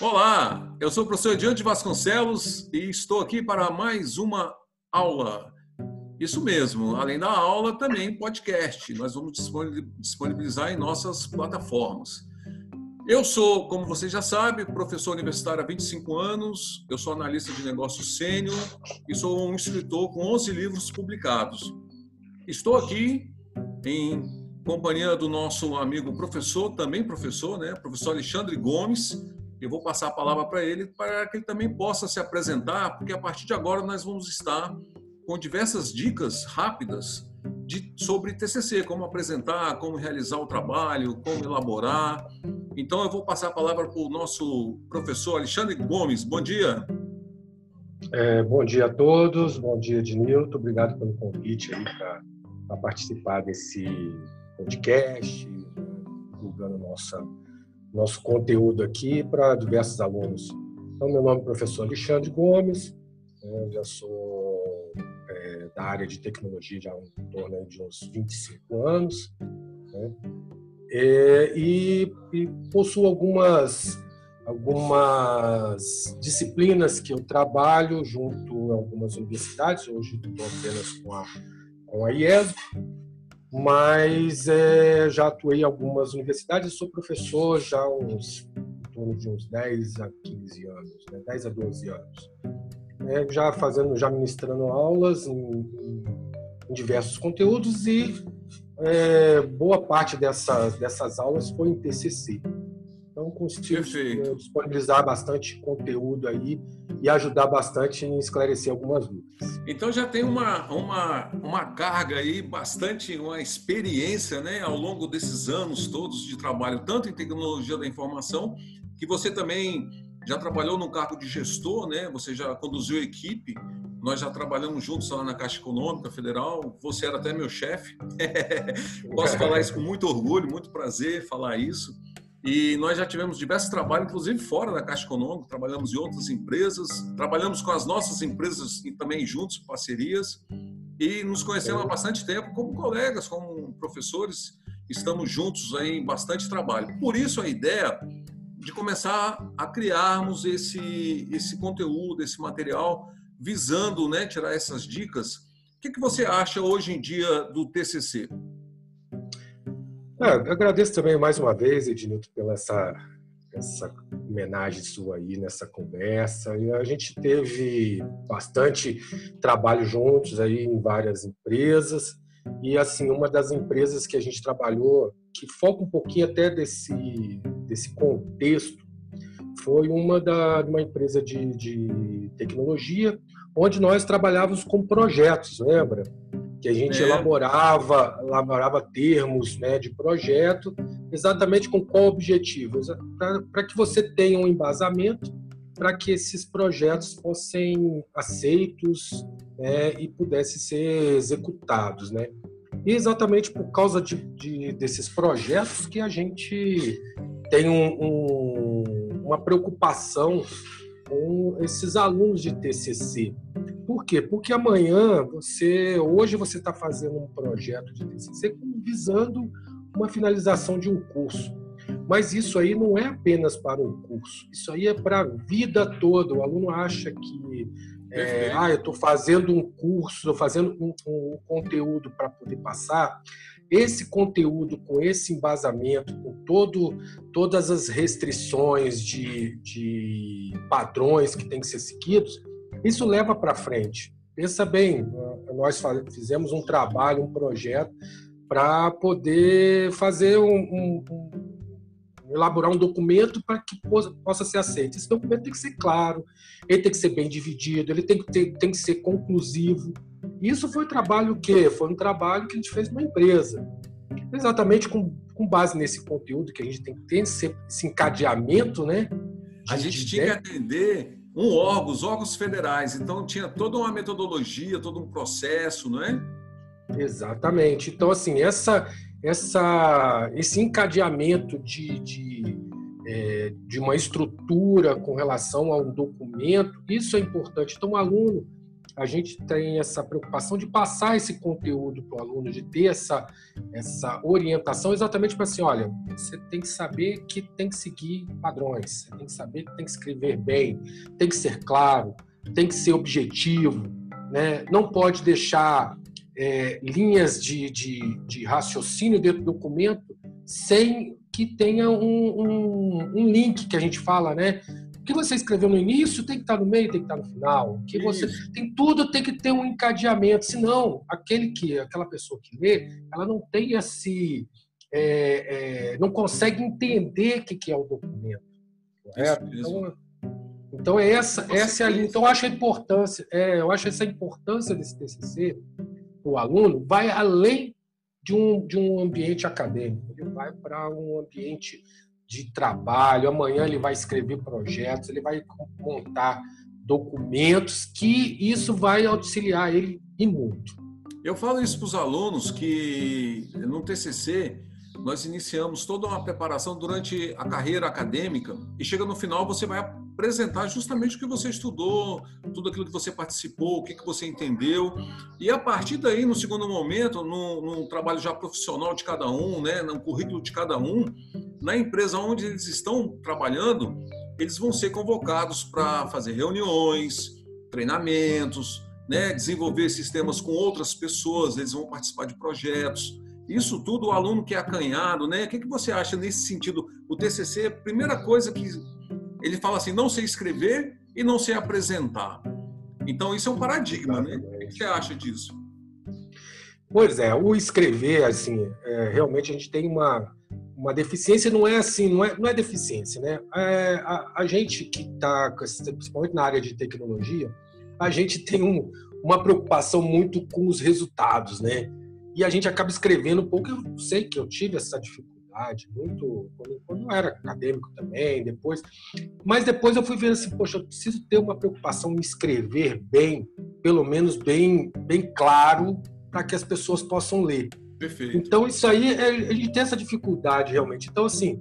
Olá, eu sou o professor Diante Vasconcelos e estou aqui para mais uma aula. Isso mesmo, além da aula, também podcast. Nós vamos disponibilizar em nossas plataformas. Eu sou, como você já sabe, professor universitário há 25 anos, eu sou analista de negócios sênior e sou um escritor com 11 livros publicados. Estou aqui em companhia do nosso amigo professor, também professor, né, professor Alexandre Gomes, eu vou passar a palavra para ele para que ele também possa se apresentar, porque a partir de agora nós vamos estar com diversas dicas rápidas de, sobre TCC, como apresentar, como realizar o trabalho, como elaborar. Então eu vou passar a palavra para o nosso professor Alexandre Gomes. Bom dia. É, bom dia a todos, bom dia Ednilton, obrigado pelo convite aí para participar desse podcast, divulgando nossa nosso conteúdo aqui para diversos alunos. Então, meu nome é professor Alexandre Gomes, né, já sou é, da área de tecnologia já em torno de uns 25 anos, né, é, e, e possuo algumas algumas disciplinas que eu trabalho junto a algumas universidades, hoje estou apenas com a, com a IESB, mas é, já atuei em algumas universidades, sou professor já há uns, em torno de uns 10 a 15 anos, né? 10 a 12 anos. É, já fazendo, já ministrando aulas em, em, em diversos conteúdos e é, boa parte dessas, dessas aulas foi em TCC. Então, consigo Perfeito. disponibilizar bastante conteúdo aí e ajudar bastante em esclarecer algumas dúvidas. Então, já tem uma, uma, uma carga aí, bastante, uma experiência né, ao longo desses anos todos de trabalho, tanto em tecnologia da informação, que você também já trabalhou no cargo de gestor, né? Você já conduziu equipe. Nós já trabalhamos juntos lá na Caixa Econômica Federal. Você era até meu chefe. Posso falar isso com muito orgulho, muito prazer falar isso. E nós já tivemos diversos trabalhos, inclusive fora da Caixa Econômica, trabalhamos em outras empresas, trabalhamos com as nossas empresas e também juntos, parcerias, e nos conhecemos há bastante tempo como colegas, como professores, estamos juntos em bastante trabalho. Por isso a ideia de começar a criarmos esse, esse conteúdo, esse material, visando né, tirar essas dicas. O que, que você acha hoje em dia do TCC? Ah, agradeço também mais uma vez, Ednilton, pela essa, essa homenagem sua aí nessa conversa. E a gente teve bastante trabalho juntos aí em várias empresas. E assim, uma das empresas que a gente trabalhou, que foca um pouquinho até desse, desse contexto, foi uma da uma empresa de, de tecnologia, onde nós trabalhávamos com projetos, lembra? Que a gente é. elaborava, elaborava termos né, de projeto, exatamente com qual objetivo? Para que você tenha um embasamento para que esses projetos fossem aceitos né, e pudessem ser executados. Né? E exatamente por causa de, de desses projetos que a gente tem um, um, uma preocupação com esses alunos de TCC. Por quê? Porque amanhã você, hoje você está fazendo um projeto de TCC visando uma finalização de um curso. Mas isso aí não é apenas para um curso, isso aí é para a vida toda. O aluno acha que é, ah, eu estou fazendo um curso, estou fazendo um, um conteúdo para poder passar. Esse conteúdo, com esse embasamento, com todo, todas as restrições de, de padrões que têm que ser seguidos, isso leva para frente. Pensa bem, nós fizemos um trabalho, um projeto para poder fazer um, um, um, elaborar um documento para que possa ser aceito. Esse documento tem que ser claro, ele tem que ser bem dividido, ele tem que, ter, tem que ser conclusivo. Isso foi um trabalho que foi um trabalho que a gente fez numa empresa, exatamente com, com base nesse conteúdo que a gente tem que ter esse, esse encadeamento, né? A gente tinha que atender um órgão, os órgãos federais. Então tinha toda uma metodologia, todo um processo, não é? Exatamente. Então, assim, essa, essa, esse encadeamento de, de, é, de uma estrutura com relação a um documento, isso é importante. Então, o aluno, a gente tem essa preocupação de passar esse conteúdo para o aluno, de ter essa, essa orientação exatamente para assim, olha, você tem que saber que tem que seguir padrões, você tem que saber que tem que escrever bem, tem que ser claro, tem que ser objetivo, né? não pode deixar é, linhas de, de, de, raciocínio dentro do documento sem que tenha um, um, um link que a gente fala, né? Que você escreveu no início tem que estar no meio, tem que estar no final. Que você tem tudo tem que ter um encadeamento, senão aquele que aquela pessoa que lê, ela não tem esse é, é, não consegue entender o que, que é o documento. Então, então é essa essa é a linha. Então eu acho a importância, é, eu acho essa importância desse TCC o aluno vai além de um, de um ambiente acadêmico, ele vai para um ambiente de trabalho, amanhã ele vai escrever projetos, ele vai montar documentos, que isso vai auxiliar ele e muito. Eu falo isso para os alunos que no TCC nós iniciamos toda uma preparação durante a carreira acadêmica e chega no final você vai apresentar justamente o que você estudou, tudo aquilo que você participou, o que, que você entendeu. E a partir daí, no segundo momento, no trabalho já profissional de cada um, né, no currículo de cada um, na empresa onde eles estão trabalhando, eles vão ser convocados para fazer reuniões, treinamentos, né, desenvolver sistemas com outras pessoas, eles vão participar de projetos. Isso tudo o aluno que é acanhado, né? O que, que você acha nesse sentido? O TCC, primeira coisa que ele fala assim, não sei escrever e não sei apresentar. Então isso é um paradigma, né? O que você acha disso? Pois é, o escrever, assim, é, realmente a gente tem uma, uma deficiência, não é assim, não é, não é deficiência, né? É, a, a, gente que está, principalmente na área de tecnologia, a gente tem um, uma preocupação muito com os resultados, né? e a gente acaba escrevendo um pouco. Eu sei que eu tive essa dificuldade muito quando, quando eu era acadêmico também, depois. Mas depois eu fui vendo assim, poxa, eu preciso ter uma preocupação em escrever bem, pelo menos bem, bem claro, para que as pessoas possam ler. Perfeito. Então isso aí é, gente tem essa dificuldade realmente. Então assim,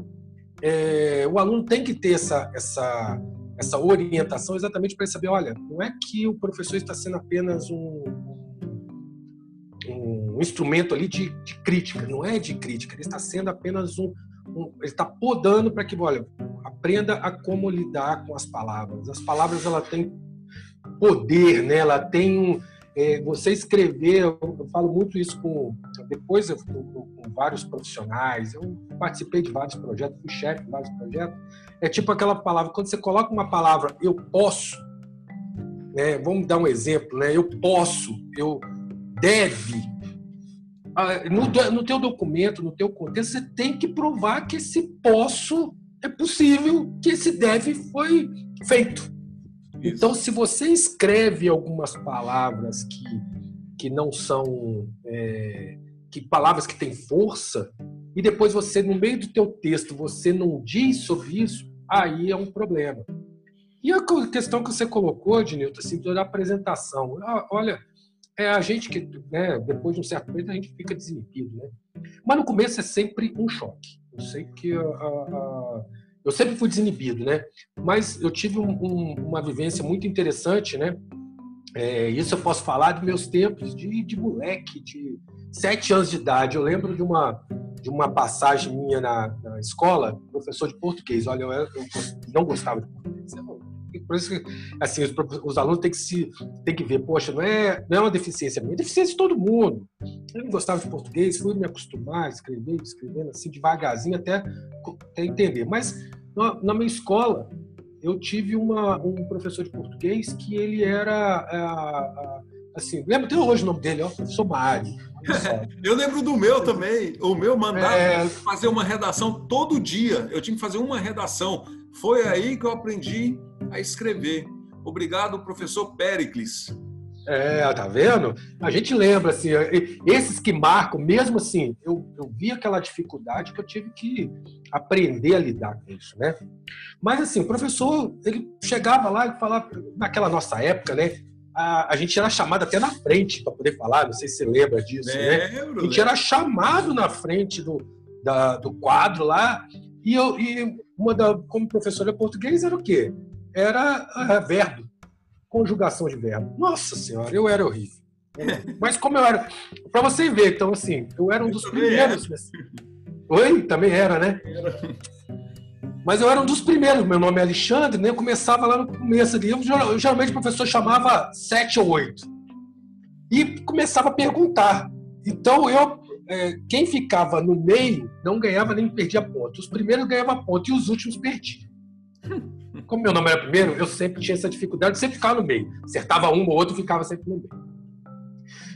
é, o aluno tem que ter essa essa essa orientação exatamente para saber, olha, não é que o professor está sendo apenas um, um instrumento ali de, de, crítica, não é de crítica, ele está sendo apenas um, um ele está podando para que, olha, aprenda a como lidar com as palavras. As palavras ela têm poder, né? Ela tem é, você escrever, eu, eu, falo muito isso com depois eu, com, com, vários profissionais, eu participei de vários projetos, fui chefe de vários projetos. É tipo aquela palavra, quando você coloca uma palavra, eu posso, né? Vamos dar um exemplo, né? Eu posso, eu deve. Ah, no, no teu documento, no teu contexto, você tem que provar que esse posso é possível, que esse deve foi feito. Isso. Então, se você escreve algumas palavras que, que não são é, que palavras que têm força e depois você no meio do teu texto você não diz sobre isso, aí é um problema. E a questão que você colocou, Dinilton, assim, da apresentação. Ah, olha, é a gente que, né, depois de um certo período, a gente fica desinibido, né? Mas no começo é sempre um choque. Eu sei que a, a, eu sempre fui desinibido, né? Mas eu tive um, um, uma vivência muito interessante, né? É, isso eu posso falar dos meus tempos de, de moleque, de sete anos de idade. Eu lembro de uma de uma passagem minha na, na escola, professor de português. Olha, eu, eu não gostava de português. Eu por isso que assim, os, os, alunos têm que se têm que ver, poxa, não é, não é uma deficiência minha, é deficiência de todo mundo. Eu não gostava de português, fui me acostumar a escrever, escrevendo assim devagarzinho até, até entender. Mas na, na, minha escola eu tive uma, um professor de português que ele era assim, lembro até hoje o nome dele, ó, professor Mário. Eu lembro do meu também. O meu mandava é... fazer uma redação todo dia. Eu tinha que fazer uma redação. Foi aí que eu aprendi a escrever. Obrigado, professor Pericles. É, tá vendo? A gente lembra, assim, esses que marcam, mesmo assim, eu, eu vi aquela dificuldade que eu tive que aprender a lidar com isso, né? Mas, assim, o professor, ele chegava lá e falava, naquela nossa época, né? A, a gente era chamado até na frente para poder falar, não sei se você lembra disso, né? A gente era chamado na frente do, da, do quadro lá, e, eu, e uma da, como professora português era o quê? era uh, verbo. Conjugação de verbo. Nossa senhora, eu era horrível. Mas como eu era. Para você ver, então, assim, eu era um dos primeiros. Oi? Também era, né? Mas eu era um dos primeiros. Meu nome é Alexandre, né? Eu começava lá no começo ali. Eu, geralmente o professor chamava sete ou oito. E começava a perguntar. Então eu. É, quem ficava no meio não ganhava nem perdia ponto. Os primeiros ganhavam ponto e os últimos perdiam. Como meu nome era primeiro, eu sempre tinha essa dificuldade de sempre ficar no meio. Acertava um ou outro, ficava sempre no meio.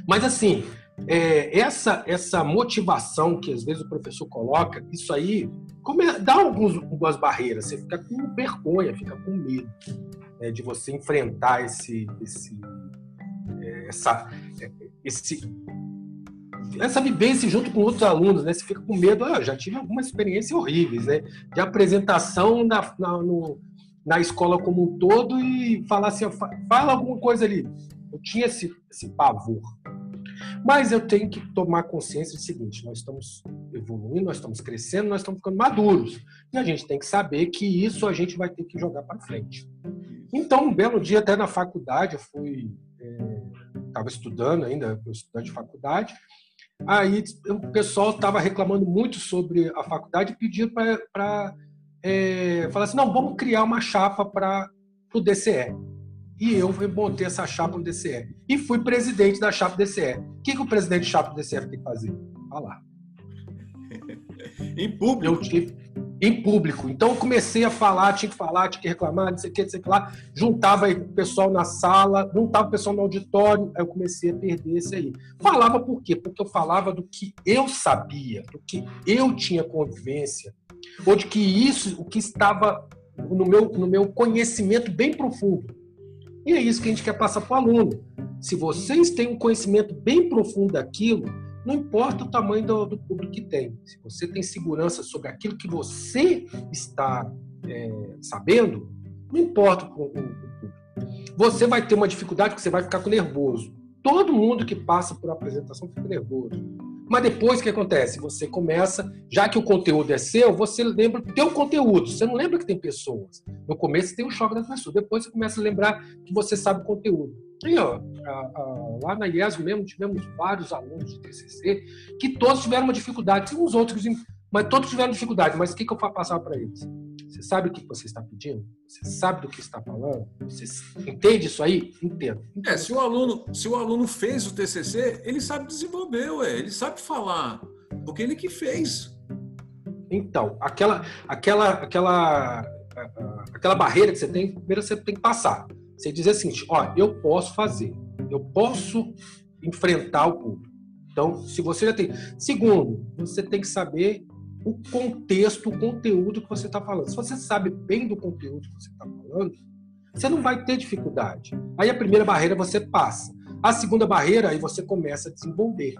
Mas assim, é, essa, essa motivação que às vezes o professor coloca, isso aí come, dá alguns, algumas barreiras. Você fica com vergonha, fica com medo né, de você enfrentar esse, esse, é, essa, é, esse, essa vivência junto com outros alunos, né? Você fica com medo. Ah, eu já tive algumas experiências horríveis, né? De apresentação na, na, no, na escola como um todo e falar assim, fala alguma coisa ali. Eu tinha esse, esse pavor. Mas eu tenho que tomar consciência do seguinte: nós estamos evoluindo, nós estamos crescendo, nós estamos ficando maduros. E a gente tem que saber que isso a gente vai ter que jogar para frente. Então, um belo dia, até na faculdade, eu fui. Estava é, estudando ainda, eu estudante de faculdade. Aí o pessoal estava reclamando muito sobre a faculdade e pediu para é, falar assim: não, vamos criar uma chapa para o DCE. E eu montei essa chapa no DCE. E fui presidente da chapa DCE. O que, que o presidente da chapa do DCE tem que fazer? Falar. em público? Tive, em público. Então eu comecei a falar, tinha que falar, tinha que reclamar, não sei o que, não sei o que lá. Juntava o pessoal na sala, juntava o pessoal no auditório, aí eu comecei a perder isso aí. Falava por quê? Porque eu falava do que eu sabia, do que eu tinha convivência, ou de que isso, o que estava no meu, no meu conhecimento bem profundo. E é isso que a gente quer passar para o aluno. Se vocês têm um conhecimento bem profundo daquilo, não importa o tamanho do, do público que tem. Se você tem segurança sobre aquilo que você está é, sabendo, não importa o, público. Você vai ter uma dificuldade que você vai ficar com nervoso. Todo mundo que passa por apresentação fica nervoso. Mas depois o que acontece? Você começa, já que o conteúdo é seu, você lembra do teu conteúdo. Você não lembra que tem pessoas. No começo tem o choque das pessoas. Depois você começa a lembrar que você sabe o conteúdo. E, ó, a, a, lá na IES mesmo tivemos vários alunos de TCC que todos tiveram uma dificuldade. Uns outros, mas todos tiveram dificuldade. Mas o que, que eu passar para eles? Você sabe o que você está pedindo? Você sabe do que está falando? Você entende isso aí? Entendo. É, se o aluno, se o aluno fez o TCC, ele sabe desenvolver, ué, ele sabe falar, porque ele que fez. Então, aquela, aquela, aquela, aquela barreira que você tem, primeiro você tem que passar. Você dizer assim, ó, eu posso fazer, eu posso enfrentar o público. Então, se você já tem. Segundo, você tem que saber o contexto, o conteúdo que você está falando. Se você sabe bem do conteúdo que você está falando, você não vai ter dificuldade. Aí a primeira barreira você passa. A segunda barreira, aí você começa a desenvolver.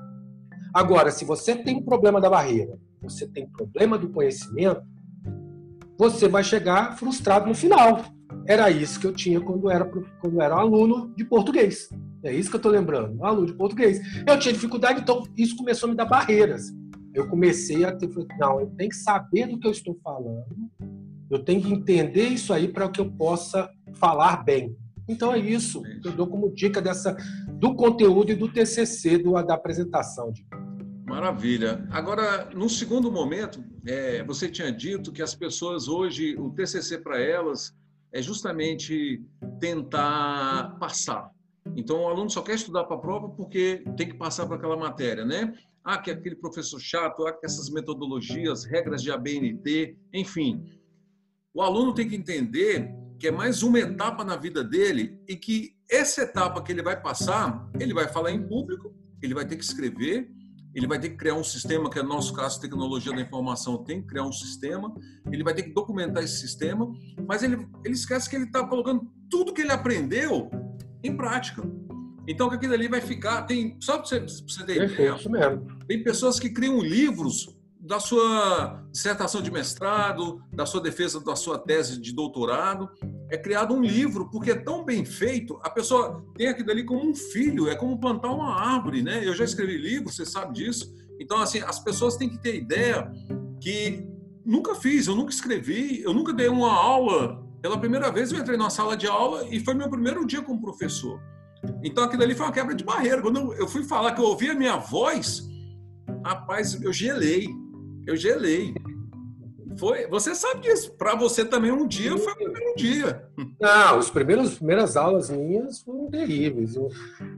Agora, se você tem um problema da barreira, você tem problema do conhecimento, você vai chegar frustrado no final. Era isso que eu tinha quando era, quando era aluno de português. É isso que eu estou lembrando, aluno de português. Eu tinha dificuldade, então isso começou a me dar barreiras eu comecei a ter, não, eu tenho que saber do que eu estou falando, eu tenho que entender isso aí para que eu possa falar bem. Então é isso que eu dou como dica dessa do conteúdo e do TCC do, da apresentação. De... Maravilha. Agora, no segundo momento, é, você tinha dito que as pessoas hoje, o TCC para elas é justamente tentar passar. Então, o aluno só quer estudar para a prova porque tem que passar para aquela matéria, né? Ah, que aquele professor chato, ah, que essas metodologias, regras de ABNT, enfim. O aluno tem que entender que é mais uma etapa na vida dele e que essa etapa que ele vai passar, ele vai falar em público, ele vai ter que escrever, ele vai ter que criar um sistema, que é no nosso caso, tecnologia da informação, tem que criar um sistema, ele vai ter que documentar esse sistema, mas ele, ele esquece que ele está colocando tudo que ele aprendeu em prática. Então, que aquilo ali vai ficar. Tem, só para você, você ter ideia, tem pessoas que criam livros da sua dissertação de mestrado, da sua defesa da sua tese de doutorado. É criado um livro, porque é tão bem feito, a pessoa tem aquilo ali como um filho, é como plantar uma árvore, né? Eu já escrevi livro, você sabe disso. Então, assim, as pessoas têm que ter ideia que nunca fiz, eu nunca escrevi, eu nunca dei uma aula Pela primeira vez eu entrei numa sala de aula e foi meu primeiro dia como professor. Então aquilo ali foi uma quebra de barreira. Quando eu fui falar que eu ouvi a minha voz, rapaz, eu gelei. Eu gelei. Foi, você sabe disso. Para você também um dia foi o primeiro dia. Não, os primeiros primeiras aulas minhas foram terríveis.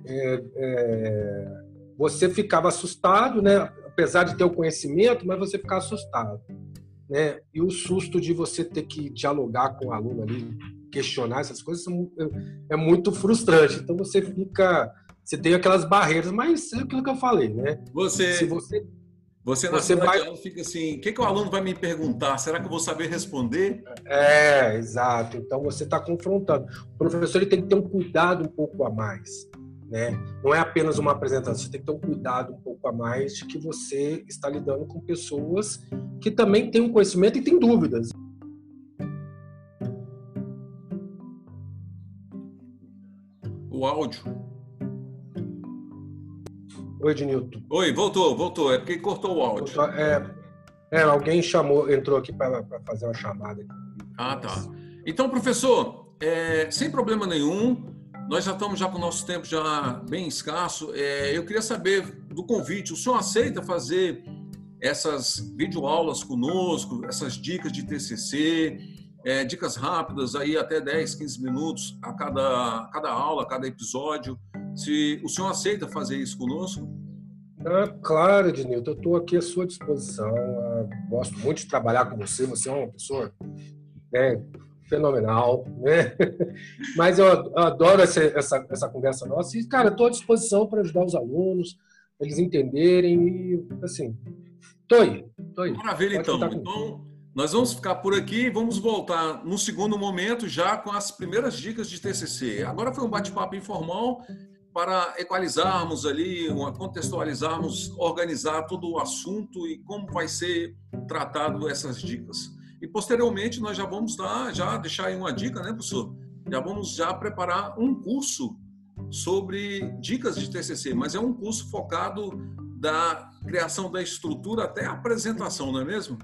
É, é, você ficava assustado, né? Apesar de ter o conhecimento, mas você ficava assustado, né? E o susto de você ter que dialogar com o aluno ali, questionar essas coisas é, é muito frustrante. Então você fica, você tem aquelas barreiras, mas é aquilo que eu falei, né? Você, se você você na você vai... aula fica assim, o que, que o aluno vai me perguntar? Será que eu vou saber responder? É, exato. Então você está confrontando. O professor ele tem que ter um cuidado um pouco a mais. Né? Não é apenas uma apresentação, você tem que ter um cuidado um pouco a mais de que você está lidando com pessoas que também têm um conhecimento e têm dúvidas. Áudio Oi, Ednilton. Oi, voltou, voltou. É porque cortou o áudio. É, é alguém chamou, entrou aqui para fazer uma chamada. Ah, tá. Então, professor, é, sem problema nenhum, nós já estamos já com o nosso tempo já bem escasso. É, eu queria saber do convite. O senhor aceita fazer essas videoaulas conosco, essas dicas de TCC, é, dicas rápidas aí até 10, 15 minutos a cada, cada aula, a cada episódio? Se o senhor aceita fazer isso conosco? Ah, claro, Ednilton, eu estou aqui à sua disposição. Ah, gosto muito de trabalhar com você, você é uma pessoa né, fenomenal, né? Mas eu adoro essa, essa, essa conversa nossa e, cara, estou à disposição para ajudar os alunos, eles entenderem e, assim, estou aí, tô aí. Maravilha, Pode então. Então, nós vamos ficar por aqui e vamos voltar no segundo momento já com as primeiras dicas de TCC. Agora foi um bate-papo informal para equalizarmos ali, contextualizarmos, organizar todo o assunto e como vai ser tratado essas dicas. E posteriormente nós já vamos dar, já deixar aí uma dica, né, professor? Já vamos já preparar um curso sobre dicas de TCC, mas é um curso focado da criação da estrutura até a apresentação, não é mesmo?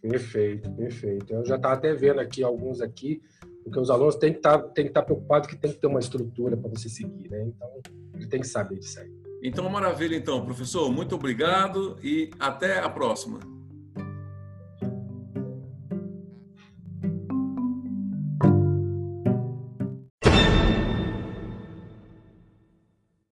Perfeito, perfeito. Eu já estava até vendo aqui alguns aqui porque os alunos têm que estar, tá, têm que tá preocupados que tem que ter uma estrutura para você seguir, né? Então, ele tem que saber disso aí. Então, maravilha, então, professor. Muito obrigado e até a próxima.